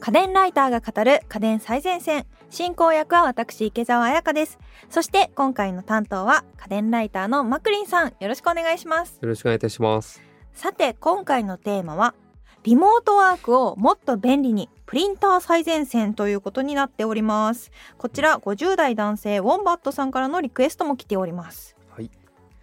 家電ライターが語る家電最前線。進行役は私池澤彩香です。そして今回の担当は家電ライターのマクリンさん。よろしくお願いします。よろしくお願いいたします。さて今回のテーマはリモートワークをもっと便利にプリンター最前線ということになっております。こちら50代男性ウォンバットさんからのリクエストも来ております。はい。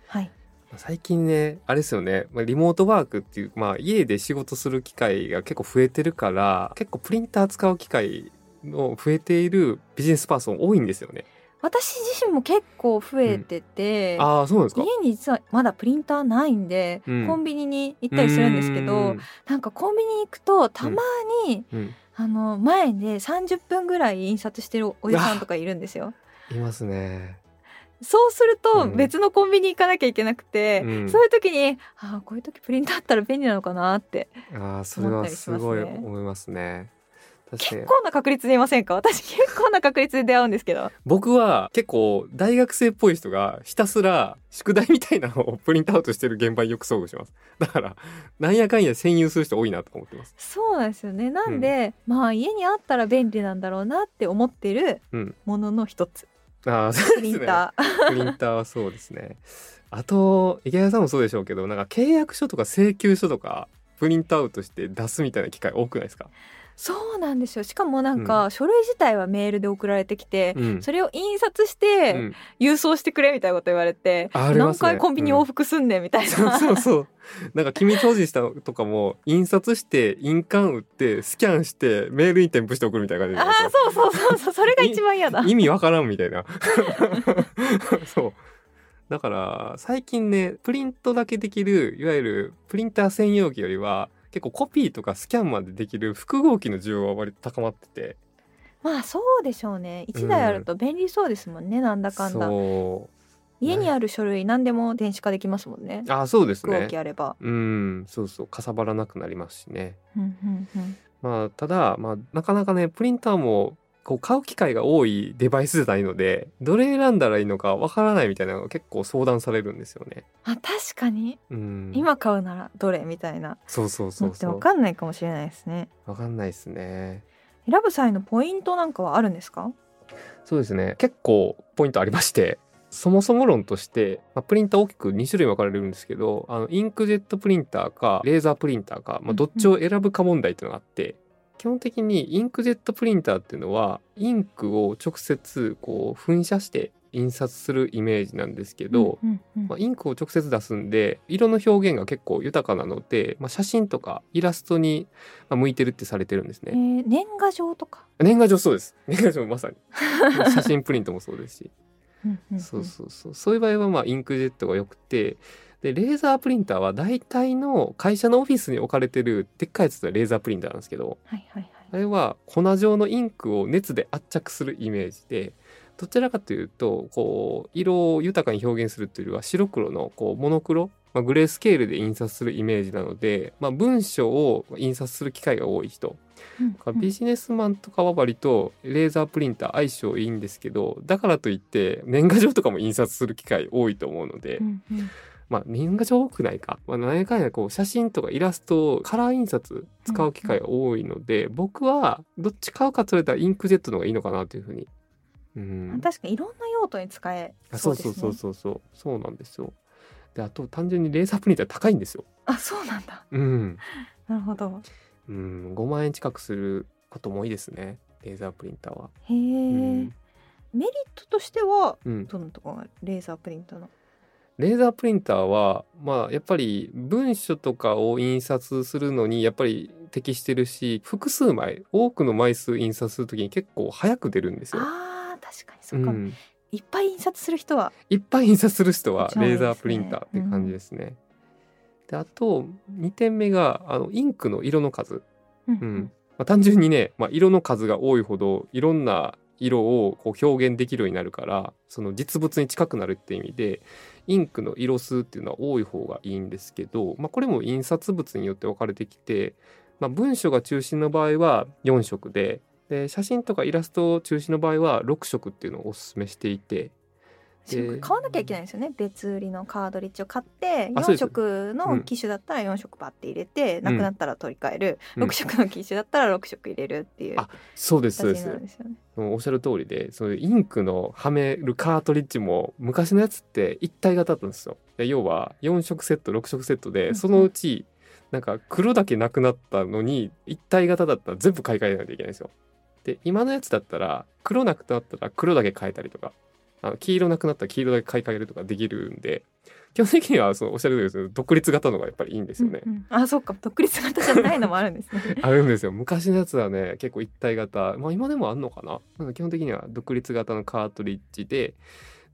はい最近ねあれですよね。まあリモートワークっていうまあ家で仕事する機会が結構増えてるから結構プリンター使う機会の増えているビジネスパーソン多いんですよね。私自身も結構増えてて、ああそうなんですか？家に実はまだプリンターないんで、うん。コンビニに行ったりするんですけうどんなんかコンビニに行くとたまに、うん。あの前で30分ぐらい印刷してるおじさんとかいるんですよ。いますねそうするとうん。別のコンビニ行かなきゃいけなくて、うん。そういう時にあーこういう時プリンターあったら便利なのかなってああそれはすごい思いますね。結構な確率でいませんか？私結構な確率で出会うんですけど。僕は結構大学生っぽい人がひたすら宿題みたいなのをプリントアウトしてる現場によく遭遇します。だからなんやかんや占有する人多いなと思ってます。そうなんですよね。なんで、まあ家にあったら便利なんだろうなって思ってるうん。ものの一つ、ああそうプリですね。ンター。プリンターはそうですね。あと池谷さんもそうでしょうけどなんか契約書とか請求書とかプリントアウトして出すみたいな機会多くないですか、そうなんですよ。しかもなんか、書類自体はメールで送られてきて、うん。それを印刷しうてん。郵送してくれみたいなこと言われて、あありますね。何回コンビニ往復すんねんみたいな、そうそうそう。なんか機密保持したとかも印刷して印鑑打ってスキャンしてメールに添付して送るみたいな感じああそうそうそうそう。それが一番嫌だ。意味わからんみたいな。そう。だから最近ねプリントだけできるいわゆるプリンター専用機よりは結構コピーとかスキャンまでできる複合機の需要は割と高まってて。まあそうでしょうね。一台あると便利そうですもんね、なんだかんだ。そ家にある書類何でも電子化できますもんね。うあそうです複合ね機あれば、うん。そうそう。かさばらなくなりますしね。うんうんうん。まあただまあなかなかねプリンターもこう買う機会が多いデバイスないのでどれ選んだらいいのかわからないみたいなのが結構相談されるんですよね。あ確かに。うん、今買うならどれみたいな。そうそうそうそう。かんないかもしれないですね。わかんないですね。選ぶ際のポイントなんかはあるんですか？そうですね。結構ポイントありましてそもそも論として、まあ、プリンター大きく2種類分かれるんですけどあのインクジェットプリンターかレーザープリンターか、まあ、どっちを選ぶか問題っていうのがあって、基本的にインクジェットプリンターっていうのはインクを直接こう噴射して印刷するイメージなんですけど、うんうんうん。まあ、インクを直接出すんで色の表現が結構豊かなので、まあ、写真とかイラストにまあ向いてるってされてるんですえね。ー年賀状とか、年賀状そうです。年賀状まさに。写真プリントもそうですし。うんうんうん。そうそうそう。そういう場合はまあインクジェットが良くてでレーザープリンターは大体の会社のオフィスに置かれてるでっかいやつはレーザープリンターなんですけどはいはいはい。あれは粉状のインクを熱で圧着するイメージでどちらかというとこう色を豊かに表現するというよりは白黒のこうモノクロ、まあ、グレースケールで印刷するイメージなので、まあ、文章を印刷する機会が多い人。うん。だからビジネスマンとかは割とレーザープリンター相性いいんですけどだからといって年賀状とかも印刷する機会多いと思うので、うんうんまあ年賀状多くないか、まあ、何やかんやこう写真とかイラストをカラー印刷使う機会が多いので、僕はどっち買うかとれたらインクジェットの方がいいのかなというふうに。うん、確かにいろんな用途に使えあそですね。そううそうそうそうそう。そうなんですよ。であと単純にレーザープリンター高いんですよ。あそうなんだ。うん、なるほど。うん、5万円近くすることも多いですね。レーザープリンターは。へえ、うん。メリットとしてはうん、どのところがレーザープリンターのレーザープリンターはまあやっぱり文書とかを印刷するのにやっぱり適してるし複数枚多くの枚数印刷するときに結構早く出るんですよ。あー確かにそうっか、ん、いっぱい印刷する人は？いっぱい印刷する人はレーザープリンターって感じですね。であと2点目があのインクの色の数。うん。うん。まあ、単純にね、まあ、色の数が多いほどいろんな色をこう表現できるようになるからその実物に近くなるって意味でインクの色数っていうのは多い方がいいんですけど、まあ、これも印刷物によって分かれてきて、まあ、文書が中心の場合は4色でで写真とかイラスト中心の場合は6色っていうのをおすすめしていて買わなきゃいけないんですよね。別売りのカートリッジを買って4あそうです色の機種だったら4色バッて入れて、なくなったら取り替える、うん。6色の機種だったら6色入れるっていうあそうですそうです。おっしゃる通りでそういうインクのはめるカートリッジも昔のやつって一体型だったんですよ。で要は4色セット6色セットうんうん。でそのうちなんか黒だけなくなったのに一体型だったら全部買い替えないといけないんですよ。で今のやつだったら黒なくなったら黒だけ変えたりとかあの黄色なくなったら黄色だけ買い替えるとかできるんで基本的にはそのおっしゃる通りですけど独立型のがやっぱりいいんですよね。うんうん。あそうか。独立型じゃないのもあるんですね。あるんですよ。昔のやつはね結構一体型。まあ今でもあんのかな？基本的には独立型のカートリッジで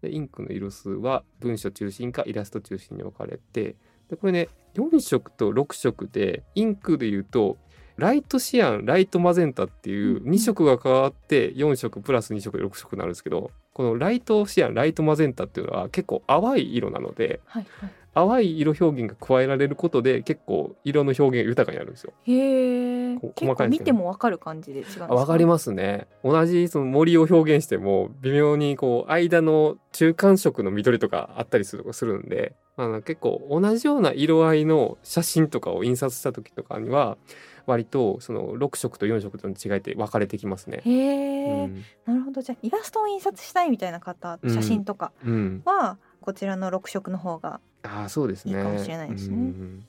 でインクの色数は文書中心かイラスト中心に分かれてでこれね4色と6色でインクで言うとライトシアンライトマゼンタっていううんうん。2色が変わって4色プラス2色で6色になるんですけどこのライトシアンライトマゼンタっていうのは結構淡い色なのではいはい。淡い色表現が加えられることで結構色の表現が豊かになるんですよ。へえ。細かい見てもわかる感じで違うんですか？あわかりますね同じその森を表現しても微妙にこう間の中間色の緑とかあったりするするんで、あの結構同じような色合いの写真とかを印刷した時とかには割とその6色と4色との違いって分かれてきますね。へえ、うん。なるほど。じゃあイラストを印刷したいみたいな方うん。写真とかうん、はこちらの6色の方がああそうですね。いいかもしれないですね。うん。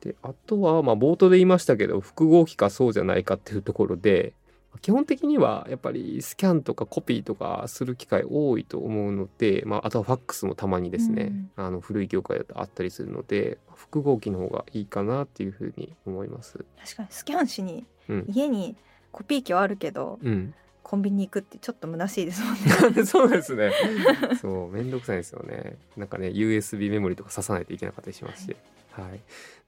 であとはまあ冒頭で言いましたけど複合機かそうじゃないかっていうところで基本的にはやっぱりスキャンとかコピーとかする機会多いと思うので、まあ、あとはファックスもたまにですね、あの古い業界だとあったりするので複合機の方がいいかなっていうふうに思います。確かにスキャンしにうん家にコピー機はあるけどうん、コンビニ行くってちょっと虚しいですもんね そうですね。そう、めんどくさいですよね。なんかね、USB メモリとか挿さないといけなかったりしますし。はい。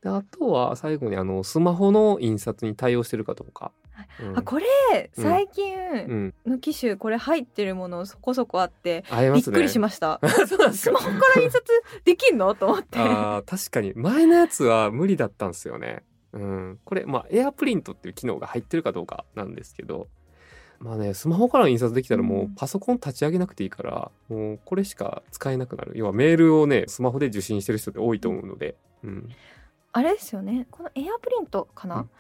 で、あとは最後にあのスマホの印刷に対応してるかどうか。うん。あこれ最近うん、の機種これ入ってるものそこそこあってね。びっくりしました。スマ。ホから印刷できんの？と思って。あー確かに。前のやつは無理だったんですよね。うん、これまあエアプリントっていう機能が入ってるかどうかなんですけどまあねスマホから印刷できたらもううん。パソコン立ち上げなくていいから、もうこれしか使えなくなる。要はメールをねスマホで受信してる人って多いと思うので、うん。あれですよね。このエアプリントかな、うん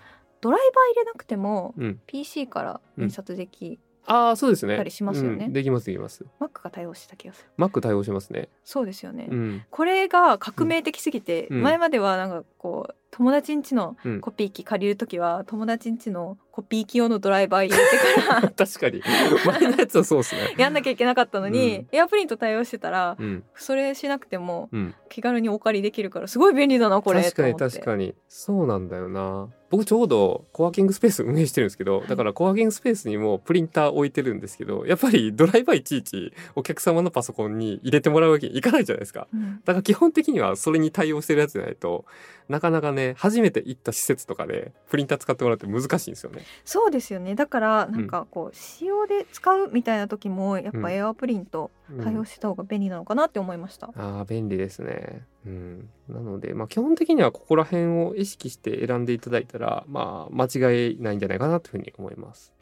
ドライバー入れなくてもうん、PC から印刷でき、ああそうですね。たりしますよね。うん。できますできます。Mac が対応してた気がする。Mac 対応しますね、そうですよね、うん。これが革命的すぎて、うん。前まではなんかこう友達ん家のうん、コピー機借りる時は友達ん家のコピー機用のドライバー入れてから 確かに。前のやつはそうですね。やんなきゃいけなかったのに、エアプリント対応してたらうん。それしなくてもうん。気軽にお借りできるからすごい便利だなこれ。確かに確かに。そうなんだよな。僕ちょうどコワーキングスペース運営してるんですけど、はいだからコワーキングスペースにもプリンター置いてるんですけどやっぱりドライバーいちいちお客様のパソコンに入れてもらうわけにいかないじゃないですか。うん。だから基本的にはそれに対応してるやつじゃないとなかなかね初めて行った施設とかでプリンター使ってもらうって難しいんですよね。そうですよね。だからなんかこう使用で使うみたいな時もやっうん。ぱエアプリントうん。対応してた方が便利なのかなって思いました、ああ便利ですね。うん、なので、まあ、基本的にはここら辺を意識して選んでいただいたら、まあ、間違いないんじゃないかなというふうに思います。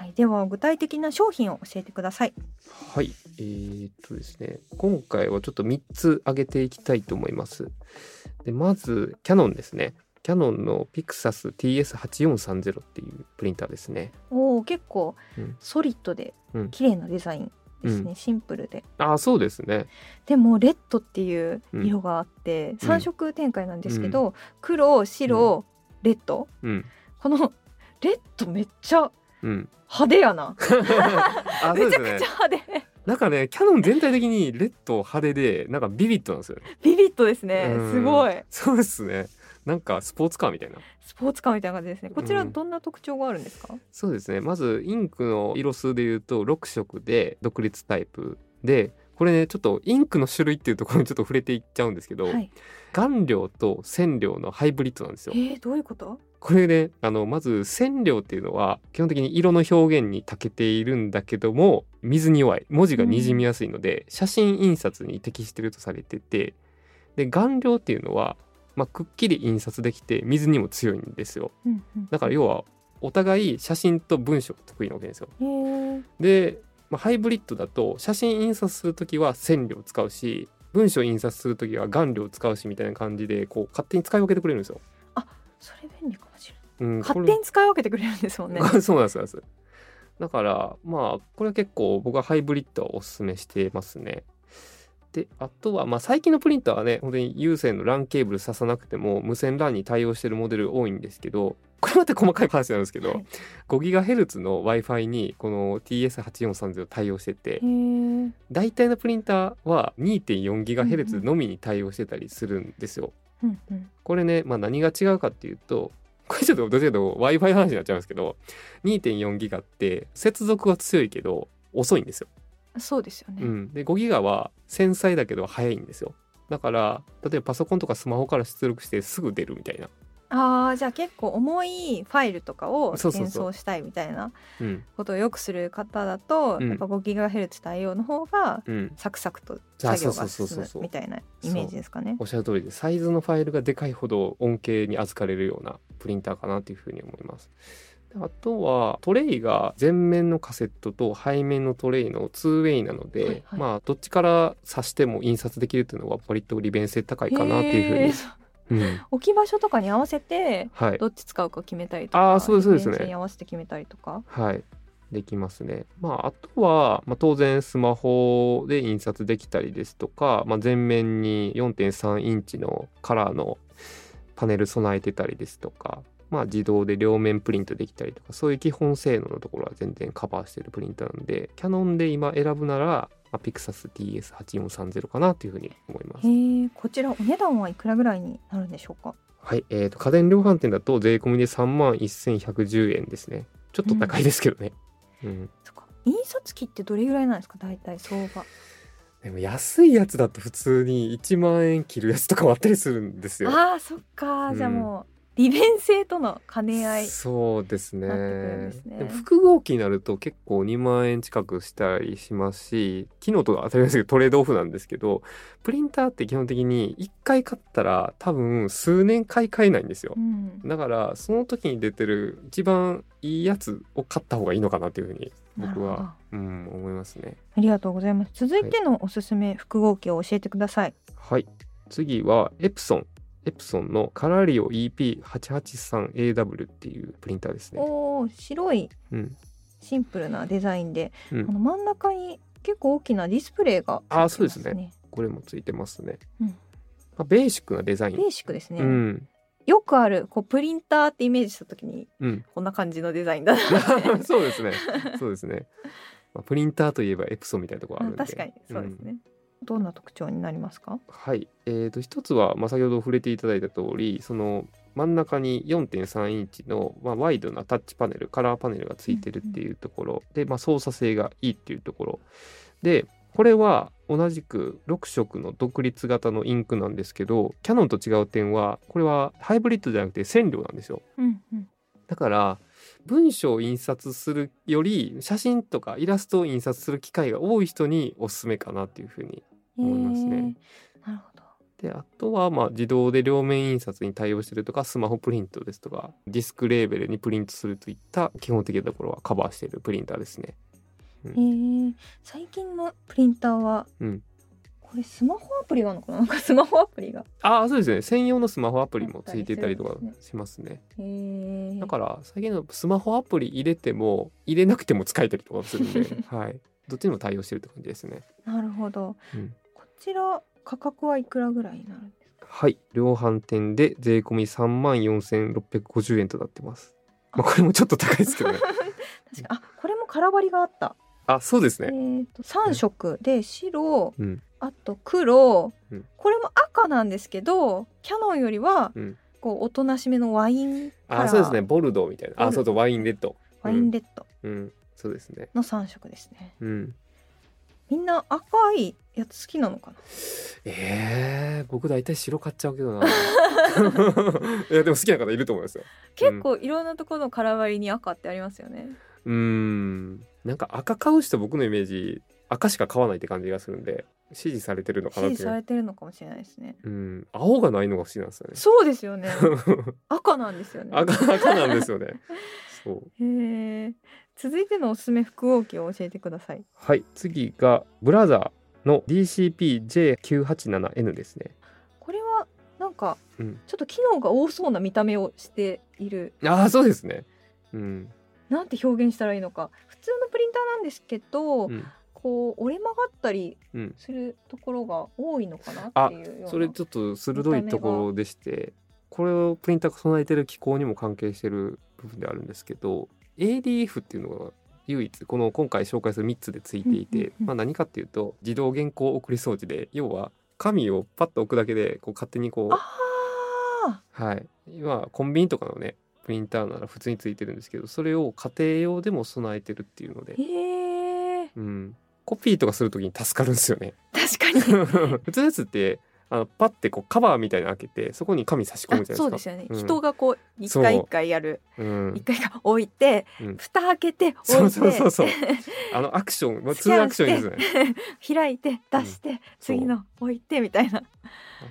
はい、では具体的な商品を教えてください。はい、えーっとですね、今回はちょっと3つ挙げていきたいと思います。でまず、キャノンですね。キャノンの Pixas TS8430 っていうプリンターですね。おお結構うん。ソリッドでうん。綺麗なデザインですね、うシンプルで。ああ、そうですね。でもレッドっていう色があって、3色展開なんですけど、黒白、レッド。うん。このレッドめっちゃうん。派手やな めちゃくちゃ。派手なんかね、キャノン全体的にレッド派手で、なんかビビッドなんですよね。ビビッドですねうんすごいそうですね。なんかスポーツカーみたいな。スポーツカーみたいな感じですねこちらうんどんな特徴があるんですか、そうですね。まずインクの色数で言うと6色で独立タイプで、これねちょっとインクの種類っていうところに ちょっと触れていっちゃうんですけど、はい顔料と染料のハイブリッドなんですよえ。ー、どういうこと？これねあのまず染料っていうのは基本的に色の表現に長けているんだけども水に弱い文字がにじみやすいので、写真印刷に適してるとされててで顔料っていうのは、まあ、くっきり印刷できて水にも強いんですよ。うんうんだから要はお互い写真と文章が得意なわけですよ。えー、でまあ、ハイブリッドだと写真印刷する時は線量使うし文章印刷する時は顔料使うしみたいな感じでこう勝手に使い分けてくれるんですよ。それ便利かうん、勝手に使い分けてくれるんですもんね。そうなんですだからまあこれは結構僕はハイブリッドはおすすめしてますね。であとはまあ最近のプリンターはね本当に有線の LAN ケーブル挿さなくても無線 LAN に対応してるモデル多いんですけどこれまた細かい話なんですけど、はい。5GHz の Wi-Fi にこの TS8430 対応してて大体のプリンターは 2.4GHz のみに対応してたりするんですよ。うんうん。これね、まあ、何が違うかっていうとこれちょっとどっちかというと Wi-Fi の話になっちゃうんですけど2.4ギガって接続は強いけど遅いんですよ。そうですよね、うん、で5ギガは繊細だけど速いんですよ。だから例えばパソコンとかスマホから出力してすぐ出るみたいな。ああじゃあ結構重いファイルとかを転送したいみたいなうんことをよくする方だと、うんやっぱ 5GHz 対応の方がうん、サクサクとあ作業が進むみたいなイメージですかね。おっしゃる通りでサイズのファイルがでかいほど恩恵に預かれるようなプリンターかなというふうに思います。であとはトレイが前面のカセットと背面のトレイの 2way なので、はいはいまあどっちから挿しても印刷できるというのは割と利便性高いかなっていうふうに。うん置き場所とかに合わせてはいどっち使うか決めたりとかあーそうですそうですね合わせて決めたりとか。はいできますね。まああとは、まあ、当然スマホで印刷できたりですとか、まあ、前面に4.3インチのカラーのパネル備えてたりですとか、まあ、自動で両面プリントできたりとかそういう基本性能のところは全然カバーしてるプリンターなんでキャノンで今選ぶなら、まあ、ピクサス TS8430 かなというふうに思います。こちらお値段はいくらぐらいになるんでしょうか？はい、えー、と家電量販店だと税込みで3万1110円ですね。ちょっと高いですけどね。うんそっか印刷機ってどれぐらいなんですか？大体相場。でも安いやつだと普通に1万円切るやつとかもあったりするんですよ。ああそっか、うんじゃあもう利便性との兼ね合い。そうですねでも複合機になると結構2万円近くしたりしますし機能とか当たり前ですけどトレードオフなんですけどプリンターって基本的に1回買ったら多分数年買い替えないんですよう。ん、だからその時に出てる一番いいやつを買った方がいいのかなというふうに僕は、うん、思いますね。ありがとうございます。続いてのおすすめ複合機を教えてください。はい。次はエプソン。エプソンのカラリオ EP883AW っていうプリンターですね。おお白いうん。シンプルなデザインで、うんこの真ん中に結構大きなディスプレイがあーついてますそうですこれもついてますね。うんまあ、ベーシックなデザイン。ベーシックですね、うん。よくあるこうプリンターってイメージした時にうん。こんな感じのデザインだな そうですね。そうですね。まあ、プリンターといえばエプソンみたいなところあるんで。確かにそうですね、どんな特徴になりますか？はい、えー、と一つは、まあ、先ほど触れていただいた通りその真ん中に4.3インチの、まあ、ワイドなタッチパネルカラーパネルがついてるっていうところ、で、まあ、操作性がいいっていうところ。でこれは同じく6色の独立型のインクなんですけどキャノンと違う点はこれはハイブリッドじゃなくて線量なんですよ。うんうん。だから文章を印刷するより写真とかイラストを印刷する機会が多い人におすすめかなっていうふうに思いますね。なるほど。であとはまあ自動で両面印刷に対応してるとかスマホプリントですとかディスクレーベルにプリントするといった基本的なところはカバーしているプリンターですね。へー。最近のプリンターは、うん。これスマホアプリがあるのかな？なんかスマホアプリが。ああそうですね。専用のスマホアプリもついていたりとかしますね。へー。だから最近のスマホアプリ入れても入れなくても使えたりとかするんで、はい、どっちにも対応してるって感じですね。なるほど、うん。こちら価格はいくらぐらいになるんですか？はい量販店で税込み3万4650円となってます。まあこれもちょっと高いですけどね。確かあこれも空張りがあった。あそうですえね。ー、と3色で白、うん。あと黒、うん。これも赤なんですけどキャノンよりは、うん。こうおとなしめのワインカラー。あそうですね。ボルドーみたいな。あそうそうワインレッド。ワインレッド。うん。そうですね。の3色ですね。うん。みんな赤いやつ好きなのかな？えー、僕大体白買っちゃうけどな。いやでも好きな方いると思いますよ。結構いろんなところの空張りに赤ってありますよね、うーん。なんか赤買う人僕のイメージ赤しか買わないって感じがするんで支持されてるのか支なっていう。持されてるのかもしれないですねうん。青がないのが不思議なんですよね。そうですよね 赤なんですよね赤赤なんですよね。そうへえ続いてのおすすめ複合機を教えてください。はい次がブラザーの DCP-J987N ですね。これはなんかうん。ちょっと機能が多そうな見た目をしている。ああそうですね。うん、なんて表現したらいいのか。普通のプリンターなんですけど、うん。こう折れ曲がったりうん、するところが多いのかなあっていうようなそれちょっと鋭いところでしてこれをプリンターが備えてる機構にも関係してる部分であるんですけど ADF っていうのが唯一この今回紹介する3つでついていて、まあ、何かっていうと自動原稿送り装置で要は紙をパッと置くだけでこう勝手にこうあはい。今コンビニとかのねプリンターなら普通についてるんですけどそれを家庭用でも備えてるっていうので。うん、コピーとかするときに助かるんですよね。確かに。普通のやつってあのパッてこうカバーみたいなの開けてそこに紙差し込むじゃないですか。あそうですよね、うん。人がこう一回一回やる。うん。一回が置いて、うん。蓋開けて置いてそうそうそう。そうあのアクション、まあ、2スキャンアクションですね。開いて出して、次の置いてみたいな。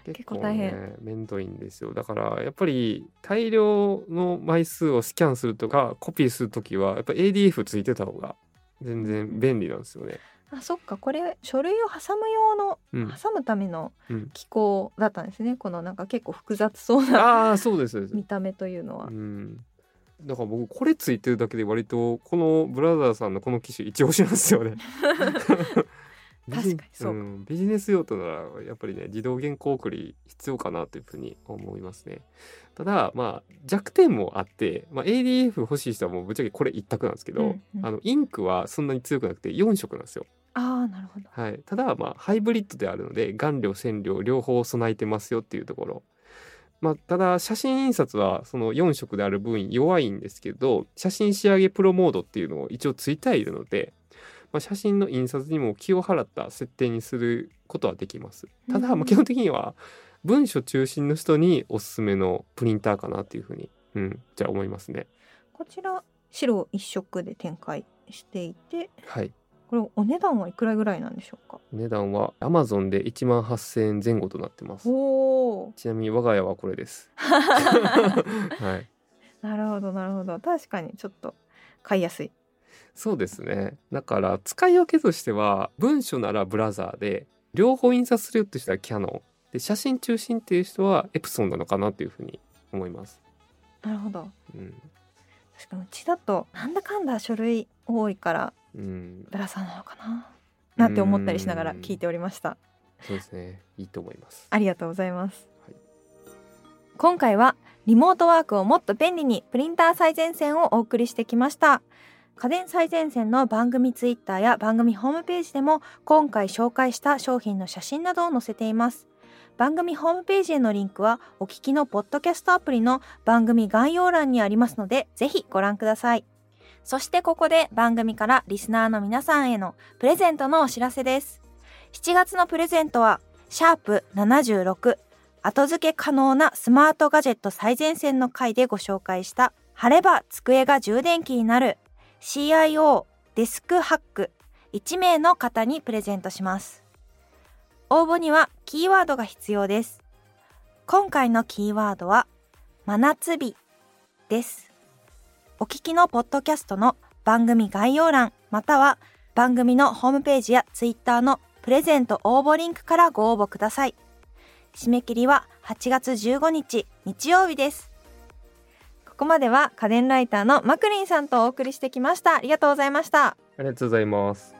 結構大変。ねめんどいんですよ。だからやっぱり大量の枚数をスキャンするとかコピーするときはやっぱ ADF ついてた方が全然便利なんですよね。あそっか。これ書類を挟む用のうん、挟むためのうん。機構だったんですね。このなんか結構複雑そうなああそうです。見た目というのは、うん、だから僕これついてるだけで割とこのブラザーさんのこの機種一押しなんですよね。確かにそうか。ん。ビジネス用途ならやっぱりね自動原稿送り必要かなというふうに思いますね。ただまあ弱点もあって、まあ、ADF 欲しい人はもうぶっちゃけこれ一択なんですけど、うんうん。あのインクはそんなに強くなくて4色なんですよ。ああなるほど。はい、ただまあハイブリッドであるので顔料線量両方備えてますよっていうところ。まあ、ただ写真印刷はその4色である分弱いんですけど写真仕上げプロモードっていうのを一応ついてはいるので、まあ、写真の印刷にも気を払った設定にすることはできます。ただうんまあ基本的には文書中心の人におすすめのプリンターかなっていうふうに、うん、じゃあ思いますね。こちら白一色で展開していてはいこれお値段はいくらぐらいなんでしょうか？お値段は Amazon で1万8000円前後となってます。おおちなみに我が家はこれです。はい。なるほどなるほど。確かにちょっと買いやすい。そうですね。だから使い分けとしては文書ならブラザーで両方印刷するって人はキャノン。で写真中心っていう人はエプソンなのかなっていうふうに思います。なるほど。うん、確かにうちだとなんだかんだ書類多いからうん、ブラザーなのかな？なんて思ったりしながら聞いておりました。そうですね。いいと思います。ありがとうございます、はい。今回はリモートワークをもっと便利にプリンター最前線をお送りしてきました。家電最前線の番組ツイッターや番組ホームページでも今回紹介した商品の写真などを載せています。番組ホームページへのリンクはお聞きのポッドキャストアプリの番組概要欄にありますのでぜひご覧くださいそしてここで番組からリスナーの皆さんへのプレゼントのお知らせです。7月のプレゼントはシャープ76後付け可能なスマートガジェット最前線の回でご紹介した貼れば机が充電器になる CIO デスクハック1名の方にプレゼントします。応募にはキーワードが必要です。今回のキーワードは真夏日です。お聞きのポッドキャストの番組概要欄または番組のホームページやツイッターのプレゼント応募リンクからご応募ください。締め切りは8月15日日曜日です。ここまでは家電ライターのマクリンさんとお送りしてきました。ありがとうございました。ありがとうございます。